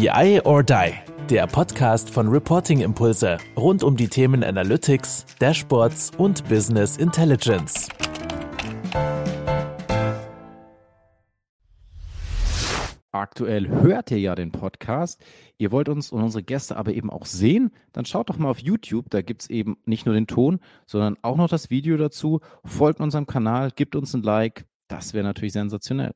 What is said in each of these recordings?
BI or Die, der Podcast von Reporting Impulse rund um die Themen Analytics, Dashboards und Business Intelligence. Aktuell hört ihr ja den Podcast. Ihr wollt uns und unsere Gäste aber eben auch sehen, dann schaut doch mal auf YouTube. Da gibt es eben nicht nur den Ton, sondern auch noch das Video dazu. Folgt unserem Kanal, gebt uns ein Like. Das wäre natürlich sensationell.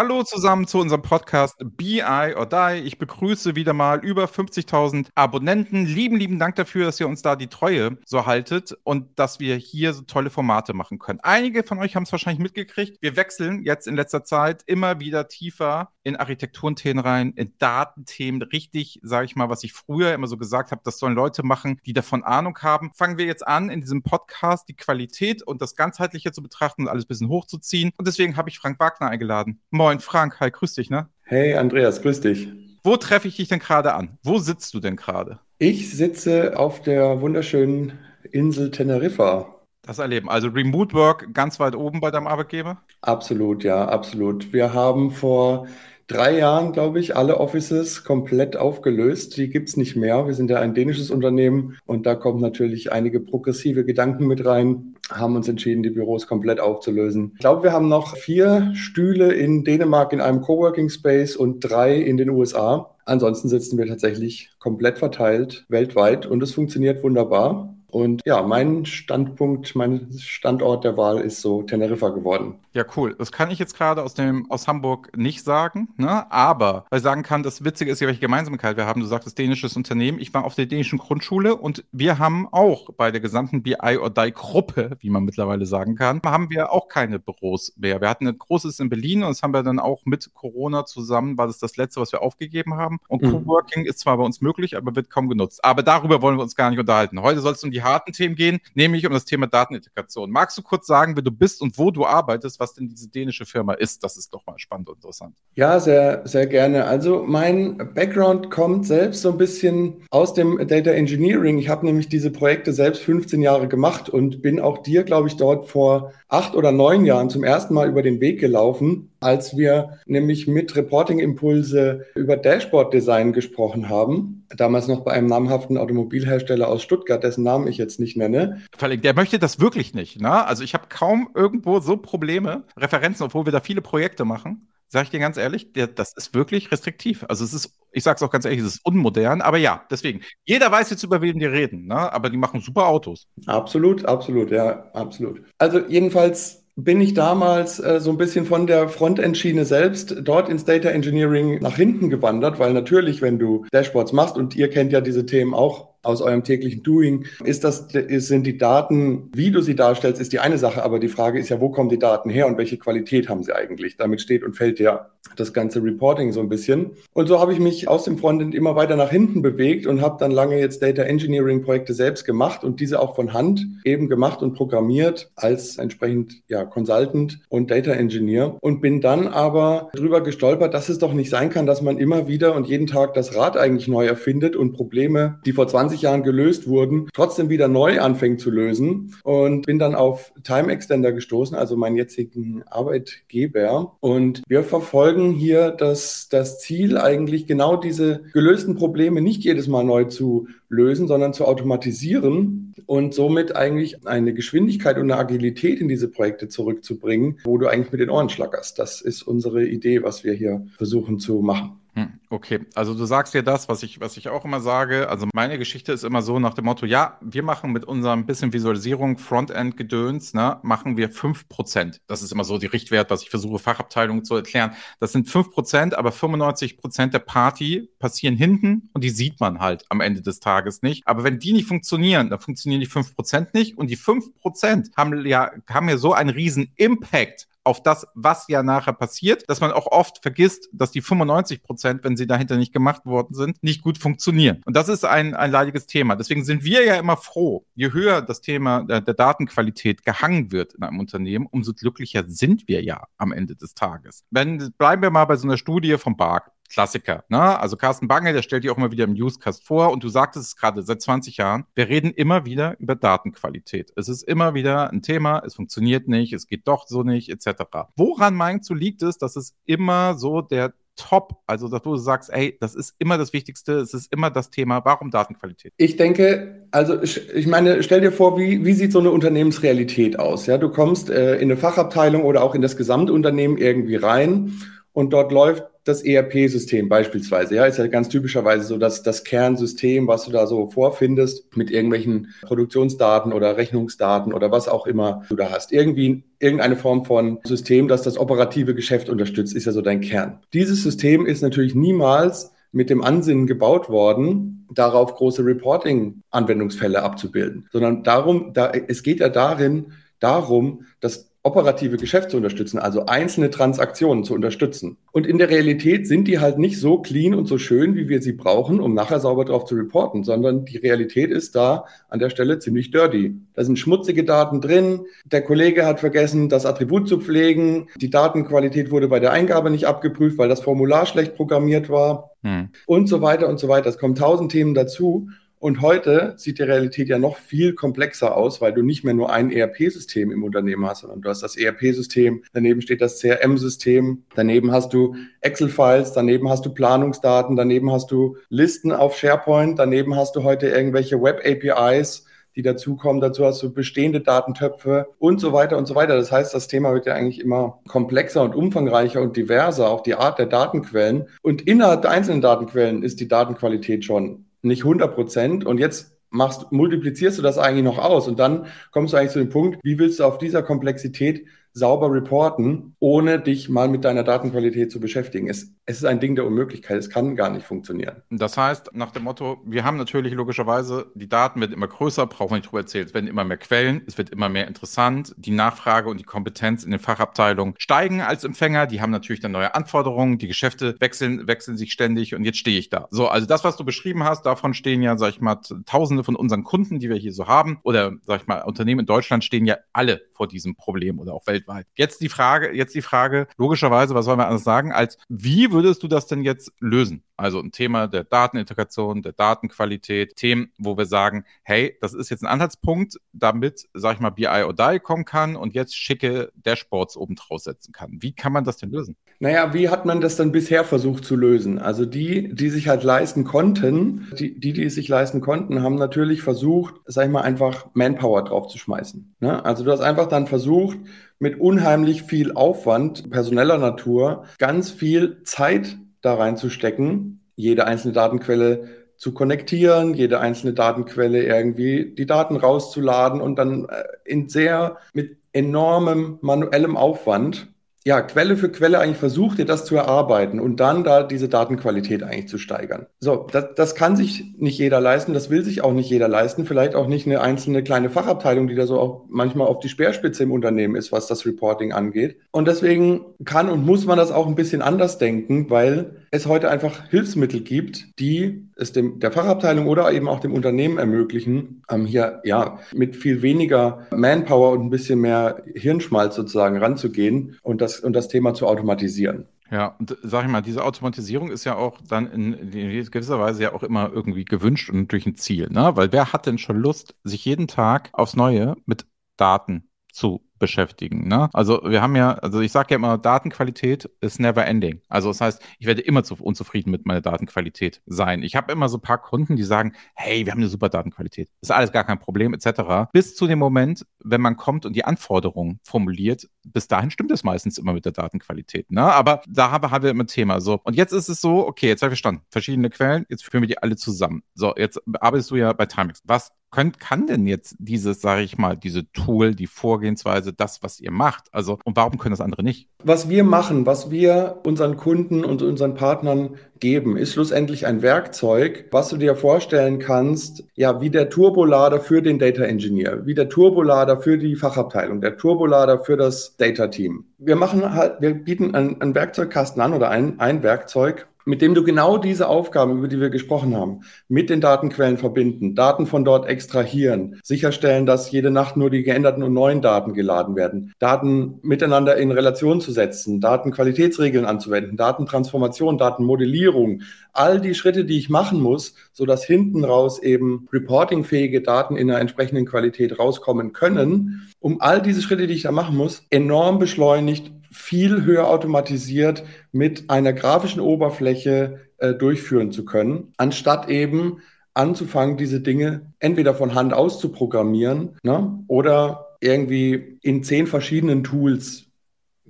Hallo zusammen zu unserem Podcast BI or Die. Ich begrüße wieder mal über 50.000 Abonnenten. Lieben, lieben Dank dafür, dass ihr uns da die Treue so haltet und dass wir hier so tolle Formate machen können. Einige von euch haben es wahrscheinlich mitgekriegt. Wir wechseln jetzt in letzter Zeit immer wieder tiefer in Architekturenthemen rein, in Datenthemen. Richtig, sage ich mal, was ich früher immer so gesagt habe, das sollen Leute machen, die davon Ahnung haben. Fangen wir jetzt an, in diesem Podcast die Qualität und das Ganzheitliche zu betrachten und alles ein bisschen hochzuziehen. Und deswegen habe ich Frank Wagner eingeladen. Moin, Frank. Hi, grüß dich, ne? Hey, Andreas, grüß dich. Wo treffe ich dich denn gerade an? Wo sitzt du denn gerade? Ich sitze auf der wunderschönen Insel Teneriffa. Das erleben. Also Remote Work ganz weit oben bei deinem Arbeitgeber? Absolut, ja, absolut. Wir haben vor drei Jahren, glaube ich, alle Offices komplett aufgelöst. Die gibt es nicht mehr. Wir sind ja ein dänisches Unternehmen und da kommen natürlich einige progressive Gedanken mit rein. Haben uns entschieden, die Büros komplett aufzulösen. Ich glaube, wir haben noch vier Stühle in Dänemark in einem Coworking Space und drei in den USA. Ansonsten sitzen wir tatsächlich komplett verteilt weltweit und es funktioniert wunderbar. Und ja, mein Standpunkt, mein Standort der Wahl ist so Teneriffa geworden. Ja, cool. Das kann ich jetzt gerade aus dem aus Hamburg nicht sagen, ne? Aber weil ich sagen kann, das Witzige ist ja, welche Gemeinsamkeit wir haben. Du sagtest dänisches Unternehmen. Ich war auf der dänischen Grundschule und wir haben auch bei der gesamten BI or Die Gruppe, wie man mittlerweile sagen kann, haben wir auch keine Büros mehr. Wir hatten ein großes in Berlin und das haben wir dann auch mit Corona zusammen, war das das letzte, was wir aufgegeben haben. Und mhm. Coworking ist zwar bei uns möglich, aber wird kaum genutzt. Aber darüber wollen wir uns gar nicht unterhalten. Heute soll es um die harten Themen gehen, nämlich um das Thema Datenintegration. Magst du kurz sagen, wer du bist und wo du arbeitest, was denn diese dänische Firma ist? Das ist doch mal spannend und interessant. Ja, sehr, sehr gerne. Also mein Background kommt selbst so ein bisschen aus dem Data Engineering. Ich habe nämlich diese Projekte selbst 15 Jahre gemacht und bin auch dir, glaube ich, dort vor acht oder neun Jahren zum ersten Mal über den Weg gelaufen, als wir nämlich mit Reporting Impulse über Dashboard Design gesprochen haben damals noch bei einem namhaften Automobilhersteller aus Stuttgart, dessen Namen ich jetzt nicht nenne. Der möchte das wirklich nicht. Ne? Also ich habe kaum irgendwo so Probleme, Referenzen, obwohl wir da viele Projekte machen. Sag ich dir ganz ehrlich, der, das ist wirklich restriktiv. Also es ist, ich sage es auch ganz ehrlich, es ist unmodern, aber ja, deswegen. Jeder weiß jetzt, über wen die reden, ne? aber die machen super Autos. Absolut, absolut, ja, absolut. Also jedenfalls bin ich damals äh, so ein bisschen von der Frontend-Schiene selbst dort ins Data Engineering nach hinten gewandert, weil natürlich, wenn du Dashboards machst und ihr kennt ja diese Themen auch aus eurem täglichen Doing. Ist das, sind die Daten, wie du sie darstellst, ist die eine Sache, aber die Frage ist ja, wo kommen die Daten her und welche Qualität haben sie eigentlich? Damit steht und fällt ja das ganze Reporting so ein bisschen. Und so habe ich mich aus dem Frontend immer weiter nach hinten bewegt und habe dann lange jetzt Data Engineering Projekte selbst gemacht und diese auch von Hand eben gemacht und programmiert als entsprechend ja Consultant und Data Engineer und bin dann aber drüber gestolpert, dass es doch nicht sein kann, dass man immer wieder und jeden Tag das Rad eigentlich neu erfindet und Probleme, die vor 20 20 Jahren gelöst wurden, trotzdem wieder neu anfängt zu lösen. Und bin dann auf Time Extender gestoßen, also meinen jetzigen Arbeitgeber. Und wir verfolgen hier das, das Ziel, eigentlich genau diese gelösten Probleme nicht jedes Mal neu zu lösen, sondern zu automatisieren und somit eigentlich eine Geschwindigkeit und eine Agilität in diese Projekte zurückzubringen, wo du eigentlich mit den Ohren schlackerst. Das ist unsere Idee, was wir hier versuchen zu machen. Hm, okay, also du sagst dir das, was ich, was ich auch immer sage. Also meine Geschichte ist immer so nach dem Motto, ja, wir machen mit unserem bisschen Visualisierung, Frontend-Gedöns, ne, machen wir 5%. Das ist immer so die Richtwert, was ich versuche, Fachabteilungen zu erklären. Das sind 5%, aber 95% der Party passieren hinten und die sieht man halt am Ende des Tages nicht. Aber wenn die nicht funktionieren, dann funktionieren die 5% nicht und die 5% haben ja, haben ja so einen riesen Impact auf das, was ja nachher passiert, dass man auch oft vergisst, dass die 95 Prozent, wenn sie dahinter nicht gemacht worden sind, nicht gut funktionieren. Und das ist ein, ein leidiges Thema. Deswegen sind wir ja immer froh, je höher das Thema der, der Datenqualität gehangen wird in einem Unternehmen, umso glücklicher sind wir ja am Ende des Tages. Wenn, bleiben wir mal bei so einer Studie vom BARC. Klassiker. Ne? Also Carsten Bange, der stellt die auch immer wieder im Newscast vor und du sagtest es gerade seit 20 Jahren, wir reden immer wieder über Datenqualität. Es ist immer wieder ein Thema, es funktioniert nicht, es geht doch so nicht, etc. Woran meinst du liegt es, dass es immer so der top? Also, dass du sagst, ey, das ist immer das Wichtigste, es ist immer das Thema, warum Datenqualität? Ich denke, also ich, meine, stell dir vor, wie, wie sieht so eine Unternehmensrealität aus? Ja, du kommst äh, in eine Fachabteilung oder auch in das Gesamtunternehmen irgendwie rein und dort läuft das ERP-System beispielsweise. Ja, ist ja ganz typischerweise so, dass das Kernsystem, was du da so vorfindest, mit irgendwelchen Produktionsdaten oder Rechnungsdaten oder was auch immer du da hast. Irgendwie irgendeine Form von System, das das operative Geschäft unterstützt, ist ja so dein Kern. Dieses System ist natürlich niemals mit dem Ansinnen gebaut worden, darauf große Reporting-Anwendungsfälle abzubilden, sondern darum, da, es geht ja darin, darum, dass operative Geschäft zu unterstützen, also einzelne Transaktionen zu unterstützen. Und in der Realität sind die halt nicht so clean und so schön, wie wir sie brauchen, um nachher sauber drauf zu reporten, sondern die Realität ist da an der Stelle ziemlich dirty. Da sind schmutzige Daten drin, der Kollege hat vergessen, das Attribut zu pflegen, die Datenqualität wurde bei der Eingabe nicht abgeprüft, weil das Formular schlecht programmiert war hm. und so weiter und so weiter. Es kommen tausend Themen dazu. Und heute sieht die Realität ja noch viel komplexer aus, weil du nicht mehr nur ein ERP-System im Unternehmen hast, sondern du hast das ERP-System, daneben steht das CRM-System, daneben hast du Excel-Files, daneben hast du Planungsdaten, daneben hast du Listen auf SharePoint, daneben hast du heute irgendwelche Web-APIs, die dazukommen. Dazu hast du bestehende Datentöpfe und so weiter und so weiter. Das heißt, das Thema wird ja eigentlich immer komplexer und umfangreicher und diverser, auch die Art der Datenquellen. Und innerhalb der einzelnen Datenquellen ist die Datenqualität schon nicht 100 Prozent. Und jetzt machst, multiplizierst du das eigentlich noch aus und dann kommst du eigentlich zu dem Punkt, wie willst du auf dieser Komplexität sauber reporten, ohne dich mal mit deiner Datenqualität zu beschäftigen. Es, es ist ein Ding der Unmöglichkeit. Es kann gar nicht funktionieren. Das heißt, nach dem Motto, wir haben natürlich logischerweise, die Daten werden immer größer, brauchen wir nicht drüber erzählen. Es werden immer mehr Quellen, es wird immer mehr interessant. Die Nachfrage und die Kompetenz in den Fachabteilungen steigen als Empfänger. Die haben natürlich dann neue Anforderungen. Die Geschäfte wechseln, wechseln sich ständig und jetzt stehe ich da. So, also das, was du beschrieben hast, davon stehen ja, sag ich mal, tausende von unseren Kunden, die wir hier so haben. Oder, sag ich mal, Unternehmen in Deutschland stehen ja alle vor diesem Problem oder auch weltweit weltweit. Jetzt die Frage, jetzt die Frage, logischerweise, was soll man anders sagen, als wie würdest du das denn jetzt lösen? Also ein Thema der Datenintegration, der Datenqualität, Themen, wo wir sagen, hey, das ist jetzt ein Anhaltspunkt, damit, sag ich mal, BI or Die kommen kann und jetzt schicke Dashboards oben draus setzen kann. Wie kann man das denn lösen? Naja, wie hat man das dann bisher versucht zu lösen? Also die, die sich halt leisten konnten, die, die, die es sich leisten konnten, haben natürlich versucht, sag ich mal, einfach Manpower draufzuschmeißen. Ne? Also du hast einfach dann versucht, mit unheimlich viel Aufwand personeller Natur ganz viel Zeit da reinzustecken, jede einzelne Datenquelle zu konnektieren, jede einzelne Datenquelle irgendwie die Daten rauszuladen und dann äh, in sehr mit enormem manuellem Aufwand ja, Quelle für Quelle eigentlich versucht, dir das zu erarbeiten und dann da diese Datenqualität eigentlich zu steigern. So, das, das kann sich nicht jeder leisten, das will sich auch nicht jeder leisten, vielleicht auch nicht eine einzelne kleine Fachabteilung, die da so auch manchmal auf die Speerspitze im Unternehmen ist, was das Reporting angeht. Und deswegen kann und muss man das auch ein bisschen anders denken, weil es heute einfach Hilfsmittel gibt, die es dem, der Fachabteilung oder eben auch dem Unternehmen ermöglichen, ähm, hier ja mit viel weniger Manpower und ein bisschen mehr Hirnschmalz sozusagen ranzugehen und das, und das Thema zu automatisieren. Ja, und sag ich mal, diese Automatisierung ist ja auch dann in, gewisser Weise ja auch immer irgendwie gewünscht und durch ein Ziel, ne? Weil wer hat denn schon Lust, sich jeden Tag aufs Neue mit Daten zu beschäftigen. Ne? Also wir haben ja, also ich sage ja immer, Datenqualität ist never ending. Also das heißt, ich werde immer zu unzufrieden mit meiner Datenqualität sein. Ich habe immer so ein paar Kunden, die sagen, hey, wir haben eine super Datenqualität. ist alles gar kein Problem, etc. Bis zu dem Moment, wenn man kommt und die Anforderungen formuliert, bis dahin stimmt es meistens immer mit der Datenqualität. Ne? Aber da haben wir immer ein Thema. So. Und jetzt ist es so, okay, jetzt habe ich verstanden. Verschiedene Quellen, jetzt führen wir die alle zusammen. So, jetzt arbeitest du ja bei Timex. Was könnt, kann denn jetzt dieses, sage ich mal, diese Tool, die Vorgehensweise, das, was ihr macht? Also, und warum können das andere nicht? Was wir machen, was wir unseren Kunden und unseren Partnern geben, ist schlussendlich ein Werkzeug, was du dir vorstellen kannst, ja, wie der Turbolader für den Data Engineer, wie der Turbolader für die Fachabteilung, der Turbolader für das Data Team. Wir machen halt, wir bieten einen, Werkzeugkasten an oder ein, ein Werkzeug, mit dem du genau diese Aufgaben, über die wir gesprochen haben, mit den Datenquellen verbinden, Daten von dort extrahieren, sicherstellen, dass jede Nacht nur die geänderten und neuen Daten geladen werden, Daten miteinander in Relation zu setzen, Datenqualitätsregeln anzuwenden, Datentransformation, Datenmodellierung, all die Schritte, die ich machen muss, so dass hinten raus eben reportingfähige Daten in einer entsprechenden Qualität rauskommen können, um all diese Schritte, die ich da machen muss, enorm beschleunigt viel höher automatisiert mit einer grafischen Oberfläche äh, durchführen zu können, anstatt eben anzufangen, diese Dinge entweder von Hand auszuprogrammieren ne, oder irgendwie in zehn verschiedenen Tools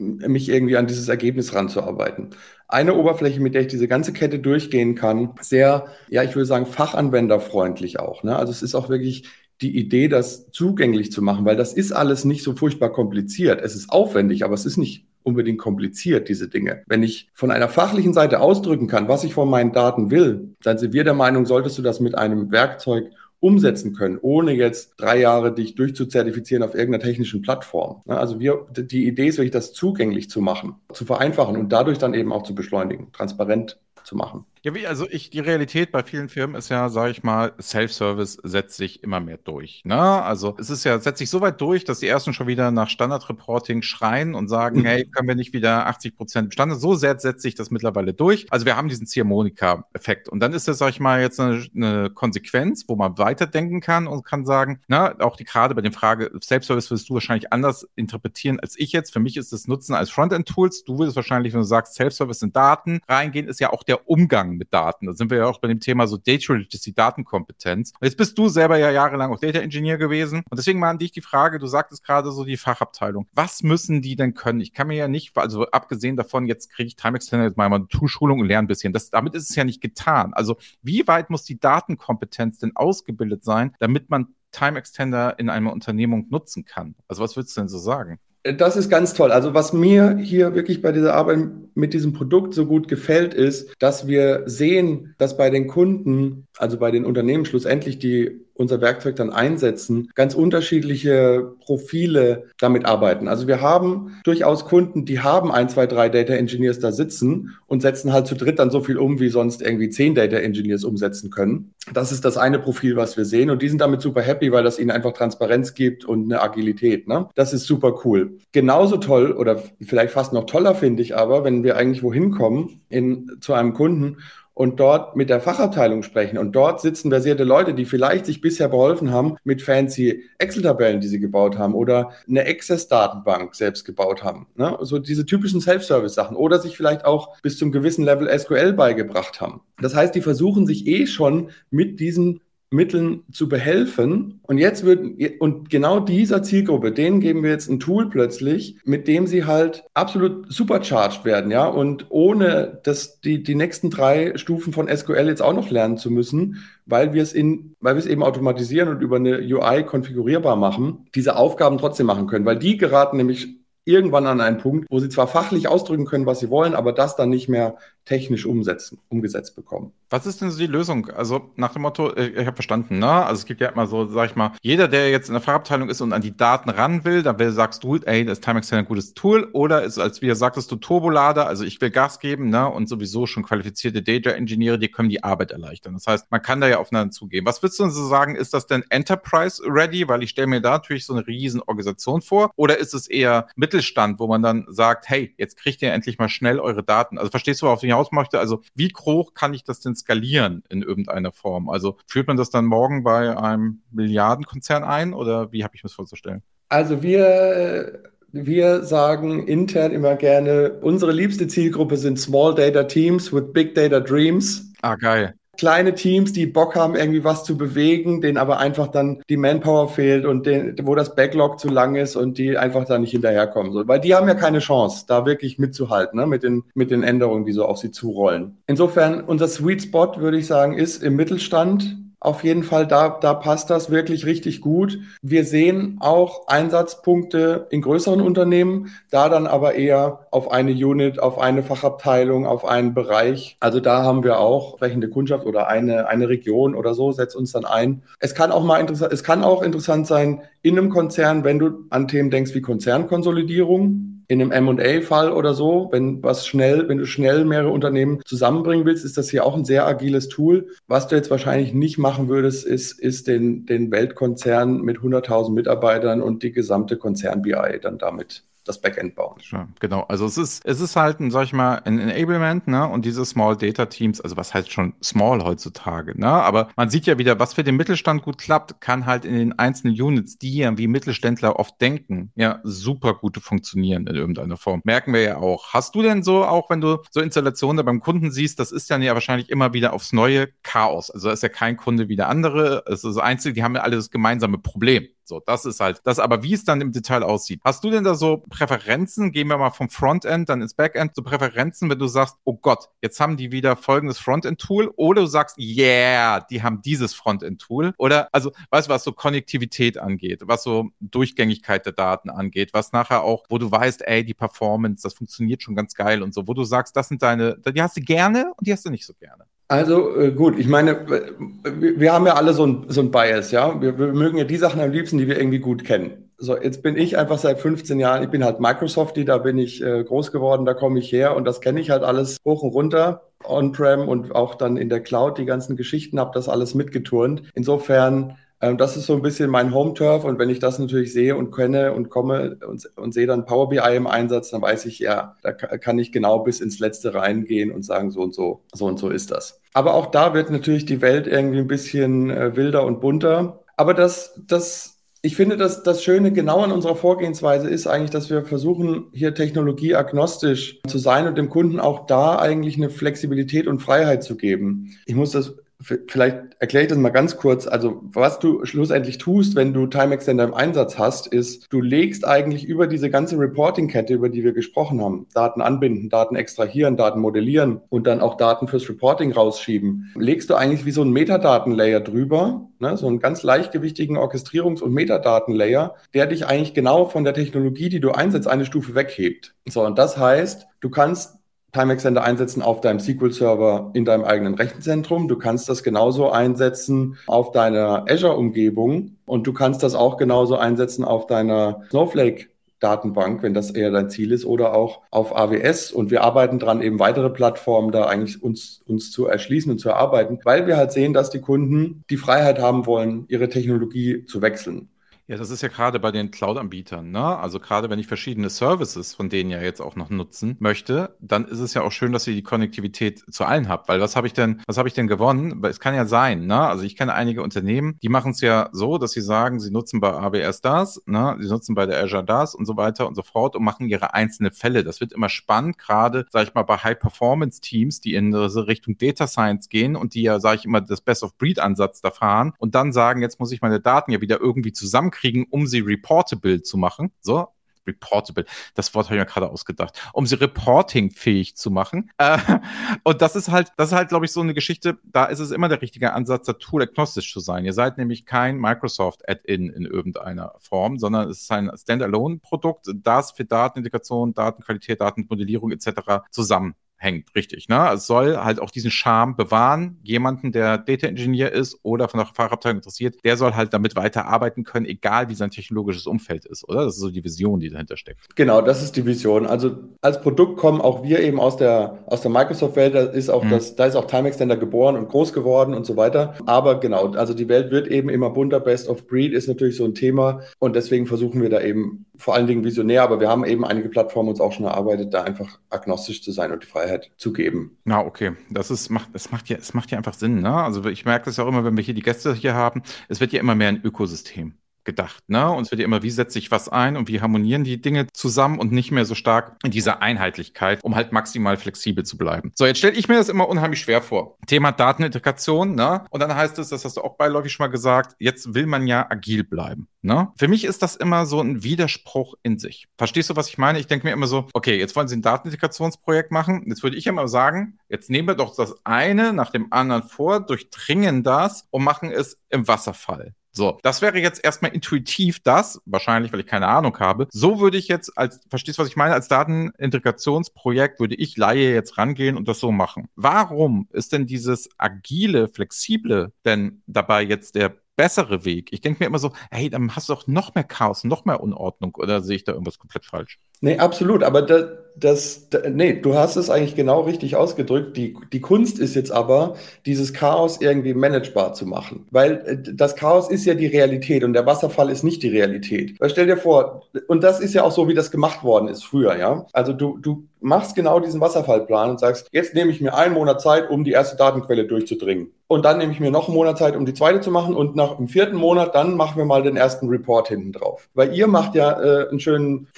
mich irgendwie an dieses Ergebnis ranzuarbeiten. Eine Oberfläche, mit der ich diese ganze Kette durchgehen kann, sehr, ja, ich würde sagen, fachanwenderfreundlich auch. Ne? Also es ist auch wirklich die Idee, das zugänglich zu machen, weil das ist alles nicht so furchtbar kompliziert. Es ist aufwendig, aber es ist nicht unbedingt kompliziert, diese Dinge. Wenn ich von einer fachlichen Seite ausdrücken kann, was ich von meinen Daten will, dann sind wir der Meinung, solltest du das mit einem Werkzeug umsetzen können, ohne jetzt drei Jahre dich durchzuzertifizieren auf irgendeiner technischen Plattform. Also wir, die Idee ist wirklich, das zugänglich zu machen, zu vereinfachen und dadurch dann eben auch zu beschleunigen, transparent zu machen. Ja, wie, also ich, die Realität bei vielen Firmen ist ja, sage ich mal, Self-Service setzt sich immer mehr durch. Ne? Also es ist ja, setzt sich so weit durch, dass die ersten schon wieder nach Standard-Reporting schreien und sagen, hey, können wir nicht wieder 80 Prozent Standard? So sehr setzt sich das mittlerweile durch. Also wir haben diesen Ziehharmonika-Effekt. Und dann ist das, sage ich mal, jetzt eine, eine, Konsequenz, wo man weiterdenken kann und kann sagen, na, auch die gerade bei der Frage, Self-Service wirst du wahrscheinlich anders interpretieren als ich jetzt. Für mich ist das Nutzen als Frontend-Tools. Du würdest wahrscheinlich, wenn du sagst, Self-Service in Daten reingehen, ist ja auch der Umgang mit Daten. Da sind wir ja auch bei dem Thema so Data Literacy, Datenkompetenz. Jetzt bist du selber ja jahrelang auch Data Engineer gewesen. Und deswegen mal an dich die Frage, du sagtest gerade so die Fachabteilung. Was müssen die denn können? Ich kann mir ja nicht, also abgesehen davon, jetzt kriege ich Time Extender jetzt mal eine Tool-Schulung und lerne ein bisschen. Das, damit ist es ja nicht getan. Also wie weit muss die Datenkompetenz denn ausgebildet sein, damit man Time Extender in einer Unternehmung nutzen kann? Also was würdest du denn so sagen? Das ist ganz toll. Also was mir hier wirklich bei dieser Arbeit mit diesem Produkt so gut gefällt, ist, dass wir sehen, dass bei den Kunden, also bei den Unternehmen schlussendlich, die unser Werkzeug dann einsetzen, ganz unterschiedliche Profile damit arbeiten. Also wir haben durchaus Kunden, die haben ein, zwei, drei Data Engineers da sitzen und setzen halt zu dritt dann so viel um, wie sonst irgendwie zehn Data Engineers umsetzen können. Das ist das eine Profil, was wir sehen und die sind damit super happy, weil das ihnen einfach Transparenz gibt und eine Agilität. Ne? Das ist super cool. Genauso toll oder vielleicht fast noch toller finde ich aber, wenn wir eigentlich wohin kommen in, zu einem Kunden und dort mit der Fachabteilung sprechen. Und dort sitzen versierte Leute, die vielleicht sich bisher beholfen haben mit fancy Excel-Tabellen, die sie gebaut haben oder eine Access-Datenbank selbst gebaut haben. Ne? So diese typischen Self-Service-Sachen oder sich vielleicht auch bis zum gewissen Level SQL beigebracht haben. Das heißt, die versuchen sich eh schon mit diesem Mitteln zu behelfen. Und jetzt wird, und genau dieser Zielgruppe, denen geben wir jetzt ein Tool plötzlich, mit dem sie halt absolut supercharged werden, ja. Und ohne das, die, die nächsten drei Stufen von SQL jetzt auch noch lernen zu müssen, weil wir es in, weil wir es eben automatisieren und über eine UI konfigurierbar machen, diese Aufgaben trotzdem machen können, weil die geraten nämlich irgendwann an einen Punkt, wo sie zwar fachlich ausdrücken können, was sie wollen, aber das dann nicht mehr technisch umsetzen, umgesetzt bekommen. Was ist denn so die Lösung? Also nach dem Motto, äh, ich habe verstanden, ne? Also es gibt ja immer so, sag ich mal, jeder, der jetzt in der Fachabteilung ist und an die Daten ran will, dann will, sagst du, ey, das ist Timex ein gutes Tool, oder ist, als wie sagtest du, Turbolader, also ich will Gas geben, ne? Und sowieso schon qualifizierte Data-Ingenieure, die können die Arbeit erleichtern. Das heißt, man kann da ja aufeinander zugehen. Was würdest du denn so sagen, ist das denn Enterprise-ready? Weil ich stelle mir da natürlich so eine riesen Organisation vor. Oder ist es eher Mittelstand, wo man dann sagt, hey, jetzt kriegt ihr endlich mal schnell eure Daten? Also verstehst du, worauf ich hinaus möchte? Also wie hoch kann ich das denn skalieren in irgendeiner Form? Also führt man das dann morgen bei einem Milliardenkonzern ein oder wie habe ich mir das vorzustellen? Also wir wir sagen intern immer gerne, unsere liebste Zielgruppe sind Small Data Teams with Big Data Dreams. Ah, geil kleine Teams, die Bock haben, irgendwie was zu bewegen, denen aber einfach dann die Manpower fehlt und den, wo das Backlog zu lang ist und die einfach da nicht hinterherkommen. So, weil die haben ja keine Chance, da wirklich mitzuhalten, ne, mit den, mit den Änderungen, die so auf sie zurollen. Insofern, unser Sweet Spot, würde ich sagen, ist im Mittelstand auf jeden Fall, da, da passt das wirklich richtig gut. Wir sehen auch Einsatzpunkte in größeren Unternehmen, da dann aber eher auf eine Unit, auf eine Fachabteilung, auf einen Bereich. Also da haben wir auch sprechende Kundschaft oder eine, eine Region oder so, setzt uns dann ein. Es kann auch mal interessant, es kann auch interessant sein in einem Konzern, wenn du an Themen denkst wie Konzernkonsolidierung in einem M&A-Fall oder so, wenn was schnell, wenn du schnell mehrere Unternehmen zusammenbringen willst, ist das hier auch ein sehr agiles Tool. Was du jetzt wahrscheinlich nicht machen würdest, ist, ist den, den Weltkonzern mit 100.000 Mitarbeitern und die gesamte Konzern-BI dann damit das Backend bauen. Ja, genau. Also es ist, es ist halt, sag ich mal, ein Enablement, ne? Und diese Small Data Teams, also was heißt schon small heutzutage, ne? Aber man sieht ja wieder, was für den Mittelstand gut klappt, kann halt in den einzelnen Units, die ja wie Mittelständler oft denken, ja, super gut funktionieren in irgendeiner Form. Merken wir ja auch. Hast du denn so, auch wenn du so Installationen beim Kunden siehst, das ist dann ja wahrscheinlich immer wieder aufs neue Chaos. Also da ist ja kein Kunde wie der andere. Es ist einzig, die haben ja alle das gemeinsame Problem. So, das ist halt das. Aber wie es dann im Detail aussieht. Hast du denn da so Präferenzen? Gehen wir mal vom Frontend dann ins Backend. So Präferenzen, wenn du sagst, oh Gott, jetzt haben die wieder folgendes Frontend-Tool. Oder du sagst, yeah, die haben dieses Frontend-Tool. Oder, also, weißt du, was so Konnektivität angeht, was so Durchgängigkeit der Daten angeht, was nachher auch, wo du weißt, ey, die Performance, das funktioniert schon ganz geil und so, wo du sagst, das sind deine, die hast du gerne und die hast du nicht so gerne. Also äh, gut, ich meine, wir, wir, haben ja alle so ein, so ein Bias, ja. Wir, wir, mögen ja die Sachen am liebsten, die wir irgendwie gut kennen. So, jetzt bin ich einfach seit 15 Jahren, ich bin halt Microsoftie, da bin ich äh, groß geworden, da komme ich her und das kenne ich halt alles hoch und runter, on-prem und auch dann in der Cloud, die ganzen Geschichten, habe das alles mitgeturnt. Insofern das ist so ein bisschen mein Home-Turf und wenn ich das natürlich sehe und kenne und komme und, und sehe dann Power BI im Einsatz, dann weiß ich, ja, da kann ich genau bis ins Letzte reingehen und sagen, so und so, so und so ist das. Aber auch da wird natürlich die Welt irgendwie ein bisschen äh, wilder und bunter. Aber das, das, ich finde, dass das Schöne genau an unserer Vorgehensweise ist eigentlich, dass wir versuchen, hier technologieagnostisch zu sein und dem Kunden auch da eigentlich eine Flexibilität und Freiheit zu geben. Ich muss das Vielleicht erkläre ich das mal ganz kurz. Also, was du schlussendlich tust, wenn du Time Extender im Einsatz hast, ist, du legst eigentlich über diese ganze Reporting-Kette, über die wir gesprochen haben, Daten anbinden, Daten extrahieren, Daten modellieren und dann auch Daten fürs Reporting rausschieben, legst du eigentlich wie so ein Metadaten-Layer drüber, ne, so einen ganz leichtgewichtigen Orchestrierungs- und Metadaten-Layer, der dich eigentlich genau von der Technologie, die du einsetzt, eine Stufe weghebt. So, und das heißt, du kannst Time Extender einsetzen auf deinem SQL-Server in deinem eigenen Rechenzentrum. Du kannst das genauso einsetzen auf deiner Azure-Umgebung und du kannst das auch genauso einsetzen auf deiner Snowflake Datenbank, wenn das eher dein Ziel ist, oder auch auf AWS. Und wir arbeiten dran, eben weitere Plattformen da eigentlich uns, uns zu erschließen und zu erarbeiten, weil wir halt sehen, dass die Kunden die Freiheit haben wollen, ihre Technologie zu wechseln. Ja, das ist ja gerade bei den Cloud-Anbietern, ne? Also gerade wenn ich verschiedene Services von denen ja jetzt auch noch nutzen möchte, dann ist es ja auch schön, dass ihr die Konnektivität zu allen habt. Weil was habe ich denn, was habe ich denn gewonnen? Weil es kann ja sein, ne? Also ich kenne einige Unternehmen, die machen es ja so, dass sie sagen, sie nutzen bei AWS das, ne? Sie nutzen bei der Azure das und so weiter und so fort und machen ihre einzelne Fälle. Das wird immer spannend, gerade, sage ich mal, bei High-Performance-Teams, die in Richtung Data Science gehen und die ja, sage ich immer, das Best-of-Breed-Ansatz da fahren und dann sagen, jetzt muss ich meine Daten ja wieder irgendwie zusammenkriegen kriegen, um sie reportable zu machen. So, reportable. Das Wort habe ich mir gerade ausgedacht, um sie reportingfähig zu machen. Äh, und das ist halt, das ist halt, glaube ich, so eine Geschichte. Da ist es immer der richtige Ansatz, da tool-agnostisch zu sein. Ihr seid nämlich kein Microsoft Add-in in irgendeiner Form, sondern es ist ein Standalone-Produkt, das für Datenintegration, Datenqualität, Datenmodellierung etc. zusammen hängt, richtig. Ne? Es soll halt auch diesen Charme bewahren. Jemanden, der Data Engineer ist oder von der Fachabteilung interessiert, der soll halt damit weiterarbeiten können, egal wie sein technologisches Umfeld ist, oder? Das ist so die Vision, die dahinter steckt. Genau, das ist die Vision. Also als Produkt kommen auch wir eben aus der, aus der Microsoft-Welt, da ist auch mhm. das, da ist auch Time Extender geboren und groß geworden und so weiter. Aber genau, also die Welt wird eben immer bunter. Best of Breed ist natürlich so ein Thema und deswegen versuchen wir da eben vor allen Dingen visionär, aber wir haben eben einige Plattformen uns auch schon erarbeitet, da einfach agnostisch zu sein und die Freiheit zu geben. Na, okay. Das ist, macht, es macht ja, es macht ja einfach Sinn, ne? Also ich merke das auch immer, wenn wir hier die Gäste hier haben, es wird ja immer mehr ein Ökosystem gedacht. Ne? Und es wird ja immer, wie setze ich was ein und wie harmonieren die Dinge zusammen und nicht mehr so stark in dieser Einheitlichkeit, um halt maximal flexibel zu bleiben. So, jetzt stelle ich mir das immer unheimlich schwer vor. Thema Datenintegration, ne? Und dann heißt es, das hast du auch beiläufig schon mal gesagt, jetzt will man ja agil bleiben. Ne? Für mich ist das immer so ein Widerspruch in sich. Verstehst du, was ich meine? Ich denke mir immer so, okay, jetzt wollen sie ein Datenintegrationsprojekt machen. Jetzt würde ich immer sagen, jetzt nehmen wir doch das eine nach dem anderen vor, durchdringen das und machen es im Wasserfall. So, das wäre jetzt erstmal intuitiv das, wahrscheinlich, weil ich keine Ahnung habe. So würde ich jetzt als, verstehst du, was ich meine? Als Datenintegrationsprojekt würde ich Laie jetzt rangehen und das so machen. Warum ist denn dieses agile, flexible denn dabei jetzt der bessere Weg? Ich denke mir immer so, hey, dann hast du doch noch mehr Chaos, noch mehr Unordnung oder sehe ich da irgendwas komplett falsch? Nee, absolut. Aber da, das, nee, du hast es eigentlich genau richtig ausgedrückt. Die, die Kunst ist jetzt aber, dieses Chaos irgendwie managebar zu machen. Weil äh, das Chaos ist ja die Realität und der Wasserfall ist nicht die Realität. Weil stell dir vor, und das ist ja auch so, wie das gemacht worden ist früher, ja. Also du, du machst genau diesen Wasserfallplan und sagst, jetzt nehme ich mir einen Monat Zeit, um die erste Datenquelle durchzudringen. Und dann nehme ich mir noch einen Monat Zeit, um die zweite zu machen. Und nach dem vierten Monat, dann machen wir mal den ersten Report hinten drauf. Weil ihr macht ja äh, einen schönen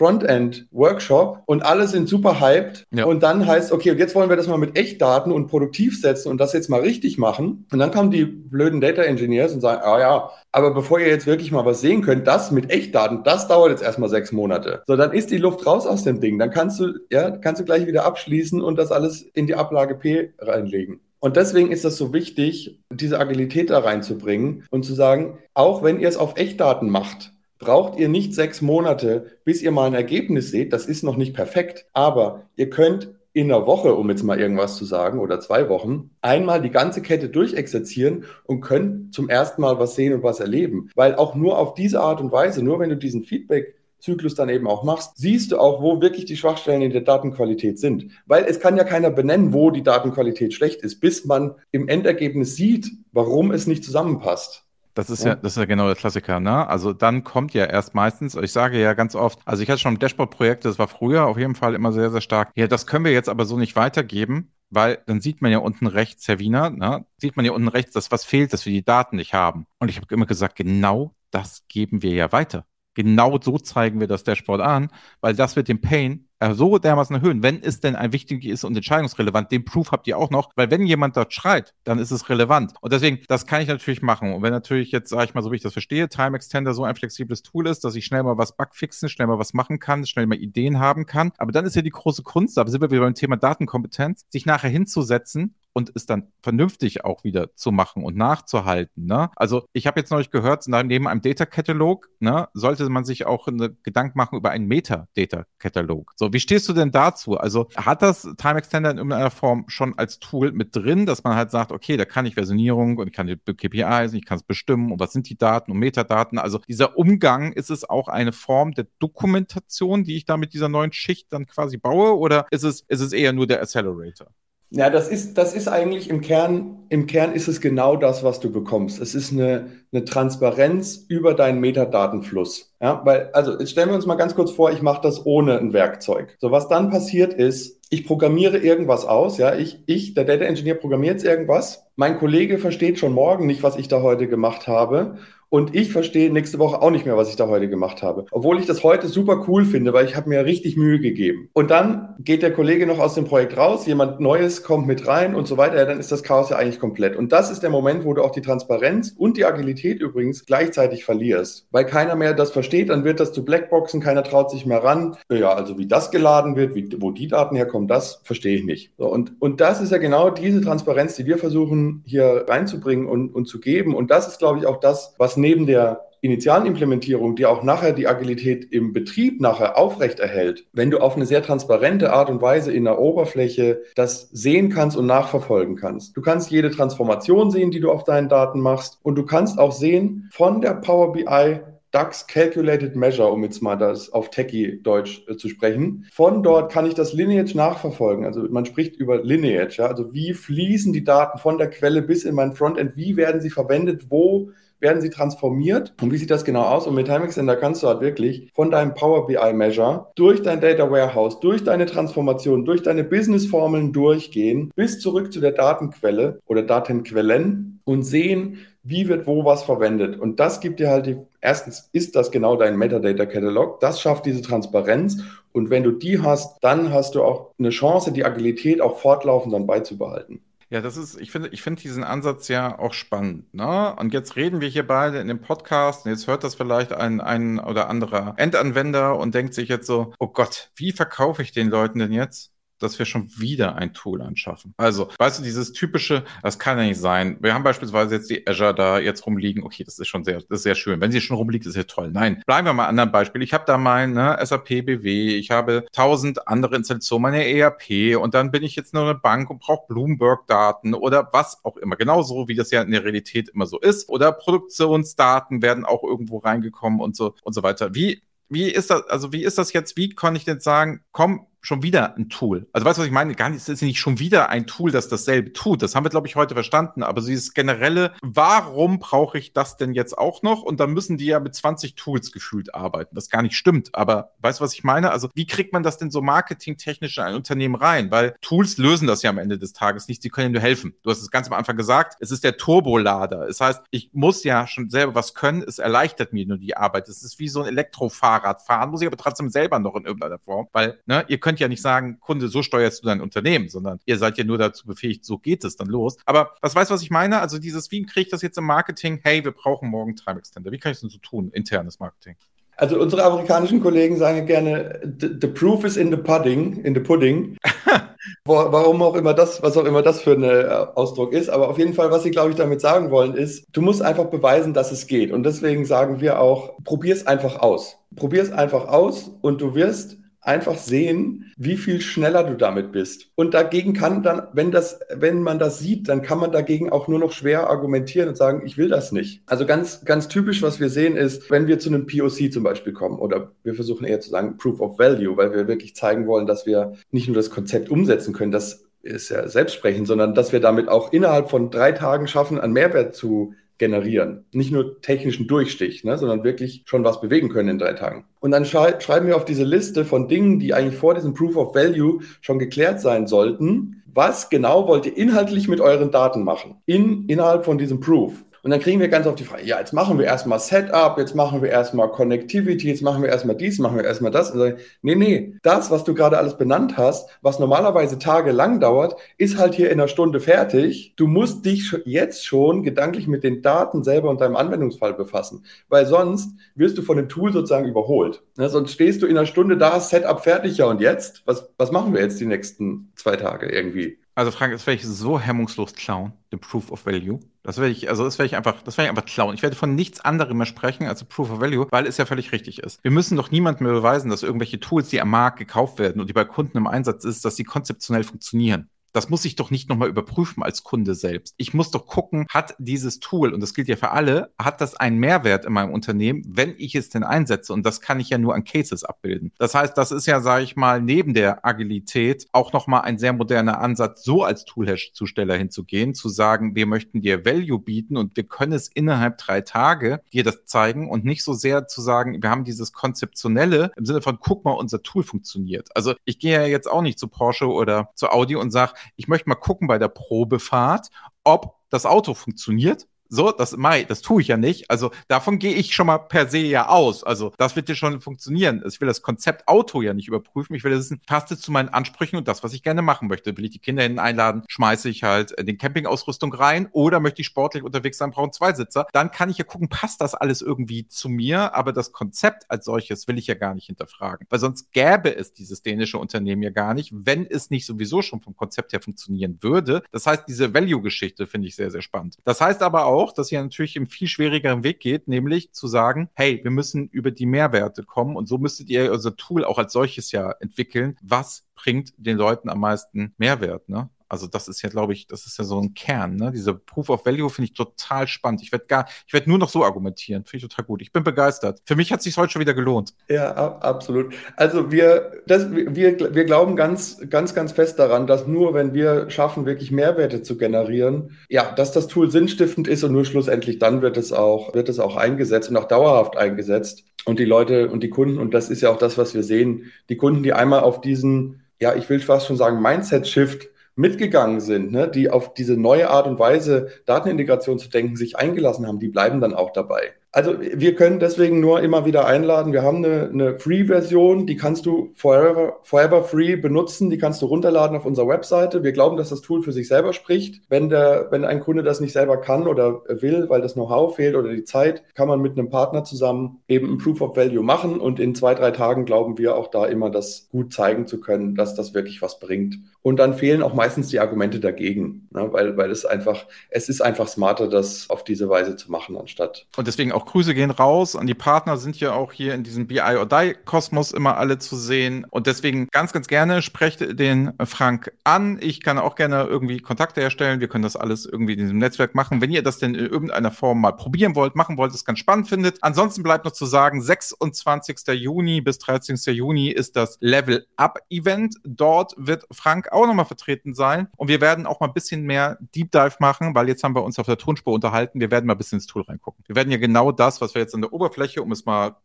Frontend-Workshop und alle sind super hyped. Ja. Und dann heißt, okay, und jetzt wollen wir das mal mit Echtdaten und produktiv setzen und das jetzt mal richtig machen. Und dann kommen die blöden Data Engineers und sagen, ah ja, aber bevor ihr jetzt wirklich mal was sehen könnt, das mit Echtdaten, das dauert jetzt erstmal sechs Monate. So, dann ist die Luft raus aus dem Ding. Dann kannst du, ja, kannst du gleich wieder abschließen und das alles in die Ablage P reinlegen. Und deswegen ist das so wichtig, diese Agilität da reinzubringen und zu sagen, auch wenn ihr es auf Echtdaten macht, braucht ihr nicht sechs Monate, bis ihr mal ein Ergebnis seht. Das ist noch nicht perfekt, aber ihr könnt in einer Woche, um jetzt mal irgendwas zu sagen, oder zwei Wochen, einmal die ganze Kette durchexerzieren und können zum ersten Mal was sehen und was erleben. Weil auch nur auf diese Art und Weise, nur wenn du diesen Feedback Zyklus dann eben auch machst, siehst du auch, wo wirklich die Schwachstellen in der Datenqualität sind. Weil es kann ja keiner benennen, wo die Datenqualität schlecht ist, bis man im Endergebnis sieht, warum es nicht zusammenpasst. Das ist ja. ja, das ist ja genau der Klassiker, ne? Also dann kommt ja erst meistens, ich sage ja ganz oft, also ich hatte schon Dashboard-Projekte, das war früher auf jeden Fall immer sehr, sehr stark. Ja, das können wir jetzt aber so nicht weitergeben, weil dann sieht man ja unten rechts, Herr Wiener, ne? sieht man ja unten rechts, dass was fehlt, dass wir die Daten nicht haben. Und ich habe immer gesagt, genau das geben wir ja weiter. Genau so zeigen wir das Dashboard an, weil das wird den Pain äh, so dermaßen erhöhen, wenn es denn ein wichtig ist und entscheidungsrelevant. Den Proof habt ihr auch noch, weil wenn jemand dort schreit, dann ist es relevant. Und deswegen, das kann ich natürlich machen. Und wenn natürlich jetzt, sage ich mal, so wie ich das verstehe, Time Extender so ein flexibles Tool ist, dass ich schnell mal was bugfixen, schnell mal was machen kann, schnell mal Ideen haben kann. Aber dann ist ja die große Kunst, da sind wir wieder beim Thema Datenkompetenz, sich nachher hinzusetzen und es dann vernünftig auch wieder zu machen und nachzuhalten. Ne? Also ich habe jetzt neulich gehört, neben einem Data-Katalog ne, sollte man sich auch eine Gedanken machen über einen Meta-Data-Katalog. So, wie stehst du denn dazu? Also hat das Time Extender in irgendeiner Form schon als Tool mit drin, dass man halt sagt, okay, da kann ich Versionierung und ich kann die KPIs, ich kann es bestimmen und was sind die Daten und Metadaten. Also dieser Umgang, ist es auch eine Form der Dokumentation, die ich da mit dieser neuen Schicht dann quasi baue oder ist es, ist es eher nur der Accelerator? Ja, das ist, das ist eigentlich im Kern, im Kern ist es genau das, was du bekommst. Es ist eine, eine Transparenz über deinen Metadatenfluss. Ja, weil, also jetzt stellen wir uns mal ganz kurz vor, ich mache das ohne ein Werkzeug. So, was dann passiert ist, ich programmiere irgendwas aus, ja, ich, ich, der Data Engineer programmiert jetzt irgendwas. Mein Kollege versteht schon morgen nicht, was ich da heute gemacht habe und ich verstehe nächste Woche auch nicht mehr, was ich da heute gemacht habe. Obwohl ich das heute super cool finde, weil ich habe mir richtig Mühe gegeben. Und dann geht der Kollege noch aus dem Projekt raus, jemand Neues kommt mit rein und so weiter. Ja, dann ist das Chaos ja eigentlich komplett. Und das ist der Moment, wo du auch die Transparenz und die Agilität übrigens gleichzeitig verlierst. Weil keiner mehr das versteht, dann wird das zu Blackboxen, keiner traut sich mehr ran. Ja, also wie das geladen wird, wie, wo die Daten herkommen, das verstehe ich nicht. So, und, und das ist ja genau diese Transparenz, die wir versuchen hier reinzubringen und, und zu geben. Und das ist, glaube ich, auch das, was neben der initialen Implementierung, die auch nachher die Agilität im Betrieb nachher aufrechterhält, wenn du auf eine sehr transparente Art und Weise in der Oberfläche das sehen kannst und nachverfolgen kannst. Du kannst jede Transformation sehen, die du auf deinen Daten machst und du kannst auch sehen von der Power BI DAX Calculated Measure, um jetzt mal das auf Techie-Deutsch äh, zu sprechen. Von dort kann ich das Lineage nachverfolgen. Also man spricht über Lineage, ja? also wie fließen die Daten von der Quelle bis in mein Frontend, wie werden sie verwendet, wo werden sie transformiert. Und wie sieht das genau aus? Und mit Time Extender kannst du halt wirklich von deinem Power BI Measure durch dein Data Warehouse, durch deine Transformation, durch deine Business Formeln durchgehen, bis zurück zu der Datenquelle oder Datenquellen und sehen, wie wird wo was verwendet. Und das gibt dir halt die, erstens ist das genau dein Metadata Catalog, das schafft diese Transparenz und wenn du die hast, dann hast du auch eine Chance, die Agilität auch fortlaufend dann beizubehalten. Ja, das ist, ich finde, ich finde diesen Ansatz ja auch spannend. Ne? Und jetzt reden wir hier beide in dem Podcast und jetzt hört das vielleicht ein, ein oder anderer Endanwender und denkt sich jetzt so, oh Gott, wie verkaufe ich den Leuten denn jetzt? Dass wir schon wieder ein Tool anschaffen. Also, weißt du, dieses typische, das kann ja nicht sein. Wir haben beispielsweise jetzt die Azure da jetzt rumliegen. Okay, das ist schon sehr, das ist sehr schön. Wenn sie schon rumliegt, ist ja toll. Nein, bleiben wir mal an anderen Beispiel. Ich habe da mein ne, SAP BW, ich habe tausend andere Installationen, meine ERP und dann bin ich jetzt nur eine Bank und brauche Bloomberg-Daten oder was auch immer. Genauso wie das ja in der Realität immer so ist. Oder Produktionsdaten werden auch irgendwo reingekommen und so und so weiter. Wie wie ist das, also wie ist das jetzt, wie kann ich denn sagen, komm, schon wieder ein Tool. Also weißt du, was ich meine? Gar nicht, es ist nicht schon wieder ein Tool, das dasselbe tut. Das haben wir, glaube ich, heute verstanden. Aber dieses generelle, warum brauche ich das denn jetzt auch noch? Und dann müssen die ja mit 20 Tools gefühlt arbeiten. Das gar nicht stimmt. Aber weißt du, was ich meine? Also wie kriegt man das denn so marketingtechnisch in ein Unternehmen rein? Weil Tools lösen das ja am Ende des Tages nicht. Sie können nur helfen. Du hast es ganz am Anfang gesagt. Es ist der Turbolader. Das heißt, ich muss ja schon selber was können. Es erleichtert mir nur die Arbeit. Es ist wie so ein Elektrofahrrad fahren, muss ich aber trotzdem selber noch in irgendeiner Form. Weil, ne, ihr könnt könnt ja nicht sagen, Kunde, so steuerst du dein Unternehmen, sondern ihr seid ja nur dazu befähigt, so geht es dann los. Aber was weißt du, was ich meine? Also dieses, wie kriege ich das jetzt im Marketing? Hey, wir brauchen morgen Time Extender. Wie kann ich das denn so tun, internes Marketing? Also unsere amerikanischen Kollegen sagen gerne, the, proof is in the pudding, in the pudding. Warum auch immer das, was auch immer das für ein äh, Ausdruck ist. Aber auf jeden Fall, was sie, glaube ich, damit sagen wollen, ist, du musst einfach beweisen, dass es geht. Und deswegen sagen wir auch, probier es einfach aus. Probier es einfach aus und du wirst einfach sehen, wie viel schneller du damit bist. Und dagegen kann dann, wenn das, wenn man das sieht, dann kann man dagegen auch nur noch schwer argumentieren und sagen, ich will das nicht. Also ganz, ganz typisch, was wir sehen, ist, wenn wir zu einem POC zum Beispiel kommen oder wir versuchen eher zu sagen Proof of Value, weil wir wirklich zeigen wollen, dass wir nicht nur das Konzept umsetzen können, das ist ja selbstsprechend, sondern dass wir damit auch innerhalb von drei Tagen schaffen, einen Mehrwert zu generieren. Nicht nur technischen Durchstich, ne, sondern wirklich schon was bewegen können in drei Tagen. Und dann schrei schreiben wir auf diese Liste von Dingen, die eigentlich vor diesem Proof of Value schon geklärt sein sollten. Was genau wollt ihr inhaltlich mit euren Daten machen? In, innerhalb von diesem Proof. Und dann kriegen wir ganz oft die Frage, ja, jetzt machen wir erstmal Setup, jetzt machen wir erstmal Connectivity, jetzt machen wir erstmal dies, machen wir erstmal das. Und sagen, nee, nee, das, was du gerade alles benannt hast, was normalerweise tagelang dauert, ist halt hier in einer Stunde fertig. Du musst dich jetzt schon gedanklich mit den Daten selber und deinem Anwendungsfall befassen, weil sonst wirst du von dem Tool sozusagen überholt. Ne? Sonst stehst du in einer Stunde da, Setup fertig, ja und jetzt? Was, was machen wir jetzt die nächsten zwei Tage irgendwie? Also Frank, das werde ich so hemmungslos klauen, den Proof of Value. Das werde ich, also das werde ich einfach, das werde ich einfach klauen. Ich werde von nichts anderem mehr sprechen als Proof of Value, weil es ja völlig richtig ist. Wir müssen doch niemandem mehr beweisen, dass irgendwelche Tools, die am Markt gekauft werden und die bei Kunden im Einsatz ist, dass sie konzeptionell funktionieren. Das muss ich doch nicht nochmal überprüfen als Kunde selbst. Ich muss doch gucken, hat dieses Tool, und das gilt ja für alle, hat das einen Mehrwert in meinem Unternehmen, wenn ich es denn einsetze? Und das kann ich ja nur an Cases abbilden. Das heißt, das ist ja, sage ich mal, neben der Agilität auch nochmal ein sehr moderner Ansatz, so als Toolzusteller hinzugehen, zu sagen, wir möchten dir Value bieten und wir können es innerhalb drei Tage dir das zeigen und nicht so sehr zu sagen, wir haben dieses Konzeptionelle im Sinne von, guck mal, unser Tool funktioniert. Also ich gehe ja jetzt auch nicht zu Porsche oder zu Audi und sage, ich möchte mal gucken bei der Probefahrt, ob das Auto funktioniert so, das Mai, das tue ich ja nicht. Also davon gehe ich schon mal per se ja aus. Also das wird ja schon funktionieren. Ich will das Konzept Auto ja nicht überprüfen. Ich will wissen, passt es zu meinen Ansprüchen und das, was ich gerne machen möchte. Will ich die Kinder hin einladen, schmeiße ich halt den Campingausrüstung rein oder möchte ich sportlich unterwegs sein, brauche zwei Sitzer. Dann kann ich ja gucken, passt das alles irgendwie zu mir. Aber das Konzept als solches will ich ja gar nicht hinterfragen. Weil sonst gäbe es dieses dänische Unternehmen ja gar nicht, wenn es nicht sowieso schon vom Konzept her funktionieren würde. Das heißt, diese Value-Geschichte finde ich sehr, sehr spannend. Das heißt aber auch, auch, dass ihr natürlich einen viel schwierigeren Weg geht, nämlich zu sagen, hey, wir müssen über die Mehrwerte kommen und so müsstet ihr unser Tool auch als solches ja entwickeln. Was bringt den Leuten am meisten Mehrwert? Ne? Also das ist ja, glaube ich, das ist ja so ein Kern. Ne? Diese Proof of Value finde ich total spannend. Ich werde gar, ich werde nur noch so argumentieren. Finde ich total gut. Ich bin begeistert. Für mich hat es sich heute schon wieder gelohnt. Ja, absolut. Also wir, das, wir, wir glauben ganz, ganz, ganz fest daran, dass nur wenn wir schaffen, wirklich Mehrwerte zu generieren, ja, dass das Tool sinnstiftend ist und nur schlussendlich dann wird es auch, wird es auch eingesetzt und auch dauerhaft eingesetzt. Und die Leute und die Kunden, und das ist ja auch das, was wir sehen, die Kunden, die einmal auf diesen, ja, ich will fast schon sagen, Mindset-Shift mitgegangen sind, ne, die auf diese neue Art und Weise Datenintegration zu denken sich eingelassen haben, die bleiben dann auch dabei. Also wir können deswegen nur immer wieder einladen. Wir haben eine, eine Free-Version, die kannst du forever, forever free benutzen, die kannst du runterladen auf unserer Webseite. Wir glauben, dass das Tool für sich selber spricht. Wenn, der, wenn ein Kunde das nicht selber kann oder will, weil das Know-how fehlt oder die Zeit, kann man mit einem Partner zusammen eben ein Proof of Value machen und in zwei, drei Tagen glauben wir auch da immer, das gut zeigen zu können, dass das wirklich was bringt. Und dann fehlen auch meistens die Argumente dagegen, ne? weil, weil es einfach, es ist einfach smarter, das auf diese Weise zu machen, anstatt. Und deswegen auch auch Grüße gehen raus an die Partner, sind ja auch hier in diesem BI or Die Kosmos immer alle zu sehen. Und deswegen ganz, ganz gerne sprecht den Frank an. Ich kann auch gerne irgendwie Kontakte herstellen. Wir können das alles irgendwie in diesem Netzwerk machen. Wenn ihr das denn in irgendeiner Form mal probieren wollt, machen wollt, es ganz spannend findet. Ansonsten bleibt noch zu sagen, 26. Juni bis 13. Juni ist das Level Up Event. Dort wird Frank auch nochmal vertreten sein. Und wir werden auch mal ein bisschen mehr Deep Dive machen, weil jetzt haben wir uns auf der Tonspur unterhalten. Wir werden mal ein bisschen ins Tool reingucken. Wir werden ja genau das, was wir jetzt an der Oberfläche, um es mal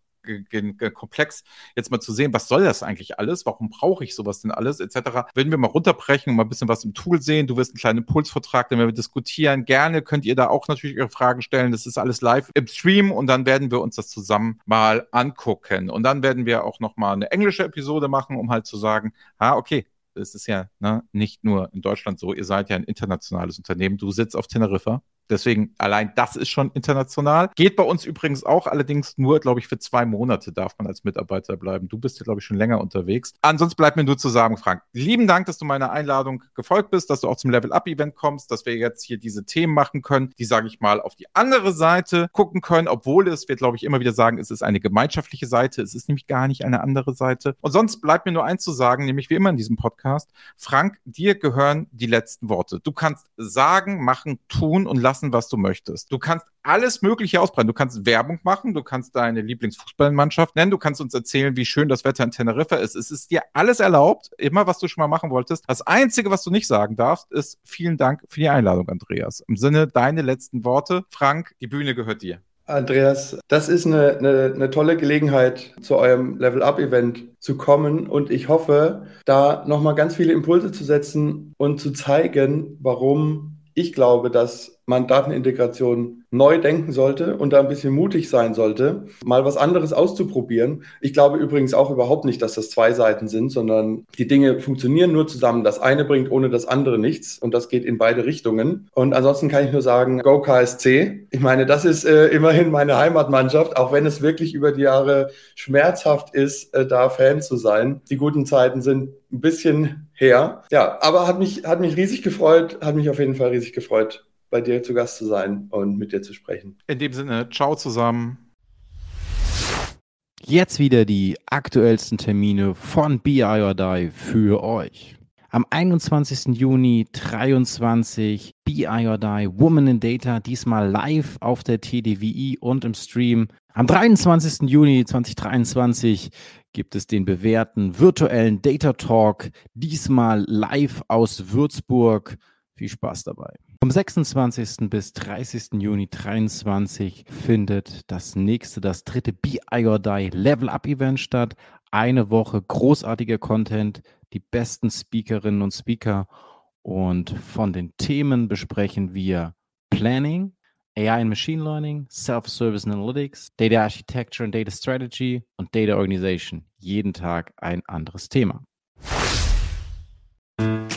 komplex jetzt mal zu sehen, was soll das eigentlich alles? Warum brauche ich sowas denn alles? Etc. Würden wir mal runterbrechen und mal ein bisschen was im Tool sehen. Du wirst einen kleinen Impulsvortrag, den wir diskutieren. Gerne könnt ihr da auch natürlich eure Fragen stellen. Das ist alles live im Stream und dann werden wir uns das zusammen mal angucken. Und dann werden wir auch noch mal eine englische Episode machen, um halt zu sagen, ah, okay, es ist ja ne, nicht nur in Deutschland so, ihr seid ja ein internationales Unternehmen. Du sitzt auf Teneriffa, Deswegen allein das ist schon international. Geht bei uns übrigens auch, allerdings nur, glaube ich, für zwei Monate darf man als Mitarbeiter bleiben. Du bist ja, glaube ich, schon länger unterwegs. Ansonsten bleibt mir nur zu sagen, Frank, lieben Dank, dass du meiner Einladung gefolgt bist, dass du auch zum Level-Up-Event kommst, dass wir jetzt hier diese Themen machen können, die, sage ich mal, auf die andere Seite gucken können, obwohl es, wir, glaube ich, immer wieder sagen, es ist eine gemeinschaftliche Seite. Es ist nämlich gar nicht eine andere Seite. Und sonst bleibt mir nur eins zu sagen, nämlich wie immer in diesem Podcast, Frank, dir gehören die letzten Worte. Du kannst sagen, machen, tun und lassen lassen, was du möchtest. Du kannst alles Mögliche ausbreiten. Du kannst Werbung machen, du kannst deine Lieblingsfußballmannschaft nennen, du kannst uns erzählen, wie schön das Wetter in Teneriffa ist. Es ist dir alles erlaubt, immer was du schon mal machen wolltest. Das Einzige, was du nicht sagen darfst, ist vielen Dank für die Einladung, Andreas. Im Sinne deine letzten Worte. Frank, die Bühne gehört dir. Andreas, das ist eine, eine, eine tolle Gelegenheit, zu eurem Level-Up-Event zu kommen und ich hoffe, da nochmal ganz viele Impulse zu setzen und zu zeigen, warum ich glaube, dass man Datenintegration neu denken sollte und da ein bisschen mutig sein sollte, mal was anderes auszuprobieren. Ich glaube übrigens auch überhaupt nicht, dass das zwei Seiten sind, sondern die Dinge funktionieren nur zusammen. Das eine bringt ohne das andere nichts und das geht in beide Richtungen. Und ansonsten kann ich nur sagen, Go KSC. Ich meine, das ist äh, immerhin meine Heimatmannschaft, auch wenn es wirklich über die Jahre schmerzhaft ist, äh, da Fan zu sein. Die guten Zeiten sind ein bisschen her. Ja, aber hat mich, hat mich riesig gefreut, hat mich auf jeden Fall riesig gefreut, bei dir zu Gast zu sein und mit dir zu sprechen. In dem Sinne, ciao zusammen. Jetzt wieder die aktuellsten Termine von BI or Die für euch. Am 21. Juni 23 BI or Die Woman in Data, diesmal live auf der TDWI und im Stream. Am 23. Juni 2023 gibt es den bewährten virtuellen Data Talk, diesmal live aus Würzburg. Viel Spaß dabei. Vom 26. bis 30. Juni 2023 findet das nächste, das dritte Be I or Die Level Up Event statt. Eine Woche großartiger Content, die besten Speakerinnen und Speaker. Und von den Themen besprechen wir Planning, AI and Machine Learning, Self-Service Analytics, Data Architecture and Data Strategy und Data Organization. Jeden Tag ein anderes Thema.